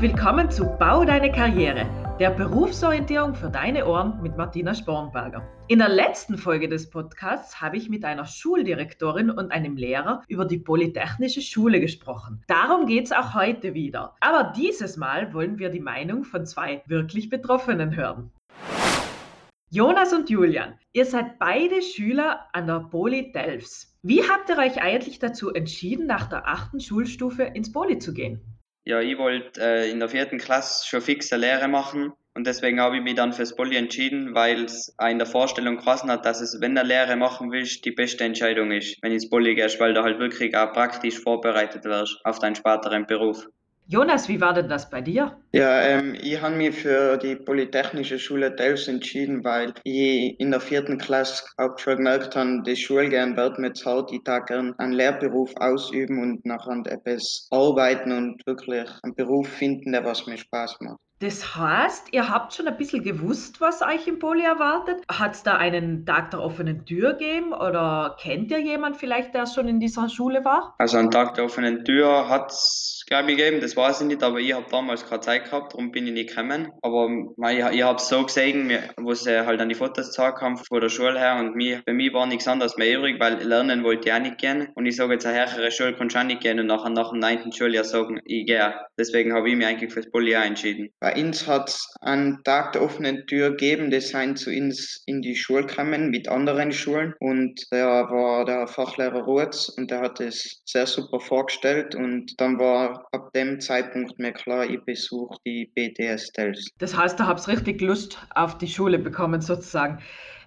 willkommen zu Bau deine Karriere, der Berufsorientierung für deine Ohren mit Martina Spornberger. In der letzten Folge des Podcasts habe ich mit einer Schuldirektorin und einem Lehrer über die Polytechnische Schule gesprochen. Darum geht es auch heute wieder. Aber dieses Mal wollen wir die Meinung von zwei wirklich Betroffenen hören. Jonas und Julian, ihr seid beide Schüler an der Poli Delfs. Wie habt ihr euch eigentlich dazu entschieden, nach der achten Schulstufe ins Poli zu gehen? Ja, ich wollte äh, in der vierten Klasse schon fixe Lehre machen und deswegen habe ich mich dann fürs Poly entschieden, weil es in der Vorstellung gelassen hat, dass es, wenn du Lehre machen willst, die beste Entscheidung ist, wenn du ins Poly gehst, weil du halt wirklich auch praktisch vorbereitet wirst auf deinen späteren Beruf. Jonas, wie war denn das bei dir? Ja, ähm, ich habe mich für die Polytechnische Schule Delfs entschieden, weil ich in der vierten Klasse auch schon gemerkt habe, die Schule gern wird mir zahlt, ich da gern einen Lehrberuf ausüben und nachher etwas arbeiten und wirklich einen Beruf finden, der was mir Spaß macht. Das heißt, ihr habt schon ein bisschen gewusst, was euch im Poli erwartet. Hat es da einen Tag der offenen Tür gegeben oder kennt ihr jemanden vielleicht, der schon in dieser Schule war? Also einen Tag der offenen Tür hat es, glaube ich, gegeben, das weiß ich nicht, aber ich habe damals keine Zeit gehabt, darum bin ich nicht gekommen. Aber ich, ich habe es so gesehen, wo sie halt an die Fotos gezeigt haben von der Schule her und mir, bei mir war nichts anderes mehr übrig, weil lernen wollte ich auch nicht gehen. Und ich sage jetzt, eine höhere Schule kann ich auch nicht gehen und nachher nach dem 9. Schuljahr sagen, ich gehe. Deswegen habe ich mich eigentlich fürs Poli entschieden. Bei uns hat es einen Tag der offenen Tür gegeben, die sind zu uns in die Schule gekommen mit anderen Schulen und der war der Fachlehrer Ruetz und der hat es sehr super vorgestellt und dann war ab dem Zeitpunkt mir klar, ich besuche die BTS Tels. Das heißt, da habt ihr richtig Lust auf die Schule bekommen sozusagen.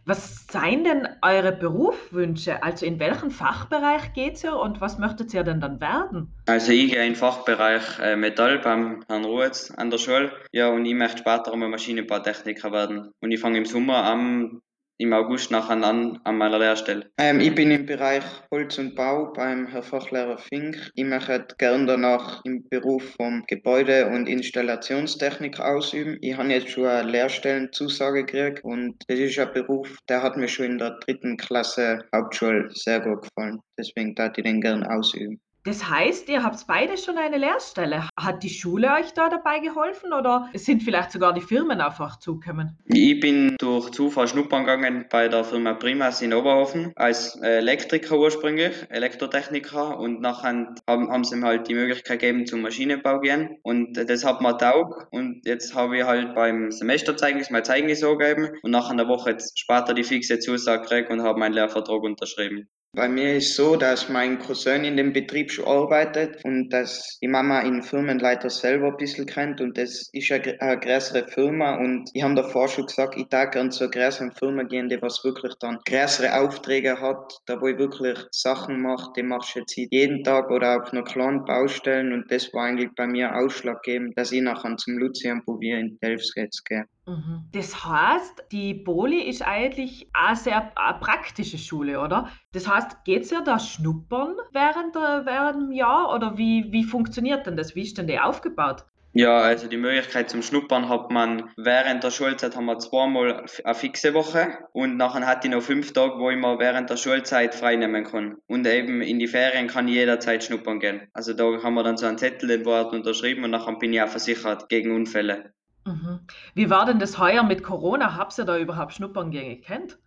Was seien denn eure Berufswünsche? Also in welchen Fachbereich geht ihr und was möchtet ihr denn dann werden? Also ich gehe in den Fachbereich äh, Metall beim Herrn Ruhetz an der Schule. Ja, und ich möchte später einmal Maschinenbautechniker werden. Und ich fange im Sommer am im August nachher an an meiner Lehrstelle? Ähm, ich bin im Bereich Holz und Bau beim Herr Fachlehrer Fink. Ich möchte gerne danach im Beruf vom Gebäude- und Installationstechnik ausüben. Ich habe jetzt schon eine Lehrstellenzusage gekriegt und das ist ein Beruf, der hat mir schon in der dritten Klasse Hauptschule sehr gut gefallen. Deswegen darf ich den gerne ausüben. Das heißt, ihr habt beide schon eine Lehrstelle. Hat die Schule euch da dabei geholfen oder sind vielleicht sogar die Firmen einfach zugekommen? Ich bin durch Zufall schnuppern gegangen bei der Firma Primas in Oberhofen als Elektriker ursprünglich, Elektrotechniker und nachher haben, haben sie mir halt die Möglichkeit gegeben zum Maschinenbau gehen und das hat mir taugt und jetzt habe ich halt beim Semesterzeugnis mein Zeugnis angegeben und nach einer Woche später die fixe Zusage gekriegt und habe meinen Lehrvertrag unterschrieben. Bei mir ist so, dass mein Cousin in dem Betrieb schon arbeitet und dass die Mama den Firmenleiter selber ein bisschen kennt und das ist eine, größere Firma und ich habe davor schon gesagt, ich darf gerne zu einer größeren Firma gehen, die was wirklich dann größere Aufträge hat, da wo ich wirklich Sachen mache, die machst du jetzt jeden Tag oder auf einer kleinen Baustellen und das war eigentlich bei mir ausschlaggebend, dass ich nachher zum Lucian probiere in Delfts jetzt gehe. Mhm. Das heißt, die Poli ist eigentlich eine sehr eine praktische Schule, oder? Das heißt, geht es ja da schnuppern während, der, während dem Jahr oder wie, wie funktioniert denn das? Wie ist denn die aufgebaut? Ja, also die Möglichkeit zum Schnuppern hat man während der Schulzeit haben wir zweimal eine fixe Woche und nachher hatte ich noch fünf Tage, wo ich mir während der Schulzeit frei nehmen kann. Und eben in die Ferien kann ich jederzeit schnuppern gehen. Also da haben wir dann so einen Zettel, den Wort unterschrieben und nachher bin ich auch versichert gegen Unfälle. Mhm. Wie war denn das heuer mit Corona? Habt ihr da überhaupt Schnuppern gekannt?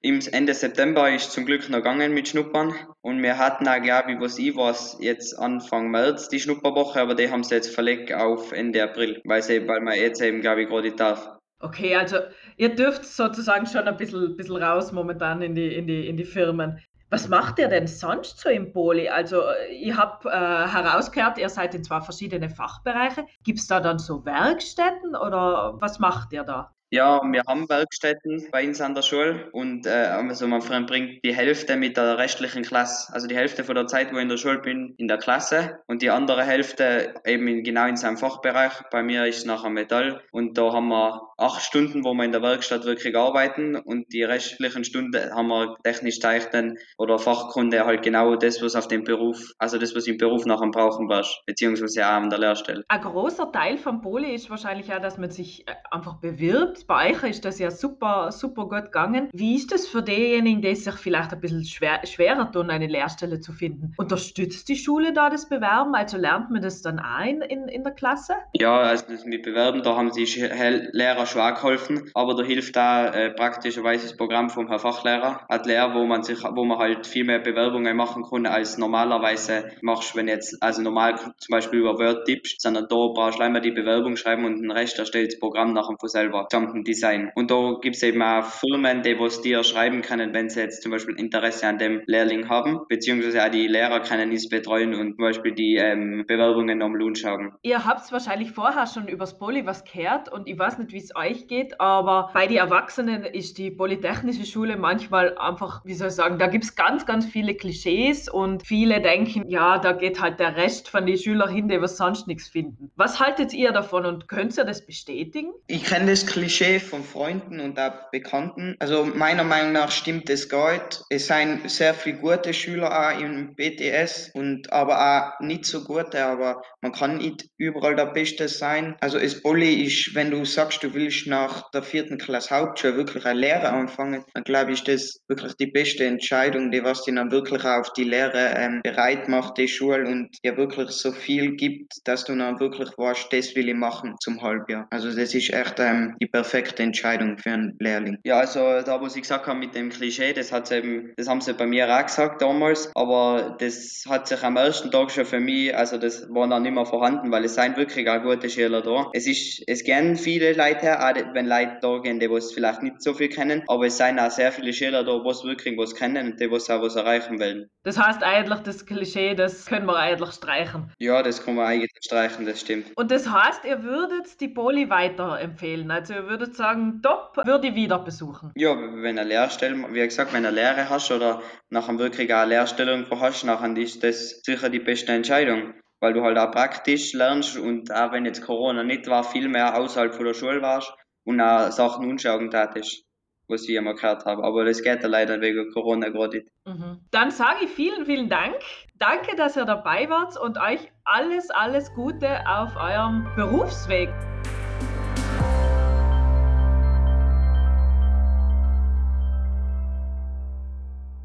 Im Ende September ist zum Glück noch gegangen mit Schnuppern und wir hatten auch, glaube ich, was ich weiß, jetzt Anfang März die Schnupperwoche, aber die haben sie jetzt verlegt auf Ende April, weil, sie, weil man jetzt eben, glaube ich, gerade darf. Okay, also ihr dürft sozusagen schon ein bisschen, bisschen raus momentan in die, in, die, in die Firmen. Was macht ihr denn sonst so im Poli? Also ich habe äh, herausgehört, ihr seid in zwei verschiedene Fachbereiche. Gibt es da dann so Werkstätten oder was macht ihr da? Ja, wir haben Werkstätten bei uns an der Schule und äh, also man verbringt die Hälfte mit der restlichen Klasse, also die Hälfte von der Zeit, wo ich in der Schule bin, in der Klasse und die andere Hälfte eben in, genau in seinem Fachbereich. Bei mir ist nachher Metall und da haben wir acht Stunden, wo wir in der Werkstatt wirklich arbeiten und die restlichen Stunden haben wir technisch zeichnen oder Fachkunde halt genau das, was auf dem Beruf, also das, was im Beruf nachher brauchen wirst, beziehungsweise auch an der Lehrstelle. Ein großer Teil vom Poli ist wahrscheinlich auch, dass man sich äh, einfach bewirbt Bei euch ist das ja super, super gut gegangen. Wie ist das für diejenigen, die sich vielleicht ein bisschen schwer, schwerer tun, eine Lehrstelle zu finden? Unterstützt die Schule da das Bewerben? Also lernt man das dann ein in, in der Klasse? Ja, also das mit Bewerben, da haben sich Lehrer auch geholfen, aber da hilft da äh, praktischerweise das Programm vom Herr Fachlehrer, hat Lehrer, wo man sich, wo man halt viel mehr Bewerbungen machen kann, als normalerweise machst, wenn jetzt, also normal zum Beispiel über Word tippst, sondern da brauchst du einmal die Bewerbung schreiben und den Rest erstellt das Programm nachher von selber, gesamten Design. Und da gibt es eben auch Firmen, die was dir schreiben können, wenn sie jetzt zum Beispiel Interesse an dem Lehrling haben, beziehungsweise auch die Lehrer können es betreuen und zum Beispiel die ähm, Bewerbungen am Lohn schauen. Ihr habt wahrscheinlich vorher schon übers Poly was gehört und ich weiß nicht, wie es euch geht, aber bei den Erwachsenen ist die Polytechnische Schule manchmal einfach, wie soll ich sagen, da gibt es ganz, ganz viele Klischees und viele denken, ja, da geht halt der Rest von den Schülern hin, die was sonst nichts finden. Was haltet ihr davon und könnt ihr das bestätigen? Ich kenne das Klischee von Freunden und auch Bekannten. Also meiner Meinung nach stimmt es nicht. Es sind sehr viele gute Schüler auch im BTS und aber auch nicht so gute, aber man kann nicht überall der Beste sein. Also es Poly ist, wenn du sagst, du willst nach der vierten Klasse Hauptschule wirklich eine Lehre anfangen, dann glaube ich, das wirklich die beste Entscheidung, die was dich dann wirklich auf die Lehre ähm, bereit macht, die Schule und dir wirklich so viel gibt, dass du dann wirklich weißt, das will ich machen zum Halbjahr. Also das ist echt ähm, die perfekte Entscheidung für einen Lehrling. Ja, also da, was ich gesagt habe mit dem Klischee, das hat eben, das haben sie bei mir auch gesagt damals, aber das hat sich am ersten Tag schon für mich, also das war dann nicht mehr vorhanden, weil es sind wirklich auch gute Schüler da. Es ist, es gehen viele Leute her, auch wenn Leute da gehen, die was vielleicht nicht so viel kennen, aber es sind auch sehr viele Schüler da, was wirklich was kennen und die was auch was erreichen wollen. Das heißt eigentlich, das Klischee, das können wir eigentlich streichen. Ja, das kann man eigentlich streichen, das stimmt. Und das heißt, ihr würdet die Poli weiterempfehlen. Also ihr würdet sagen, top, würde ich wieder besuchen. Ja, wenn eine Lehrstelle, wie gesagt, wenn eine Lehre hast oder nachher wirklich eine Lehrstelle irgendwo hast, nachher ist das sicher die beste Entscheidung. Weil du halt auch praktisch lernst und auch wenn jetzt Corona nicht war, viel mehr außerhalb von der Schule warst und auch Sachen anschauen tatest was ich immer gehört habe. Aber das geht ja leider wegen Corona gerade nicht. Mhm. Dann sage ich vielen, vielen Dank. Danke, dass ihr dabei wart und euch alles, alles Gute auf eurem Berufsweg.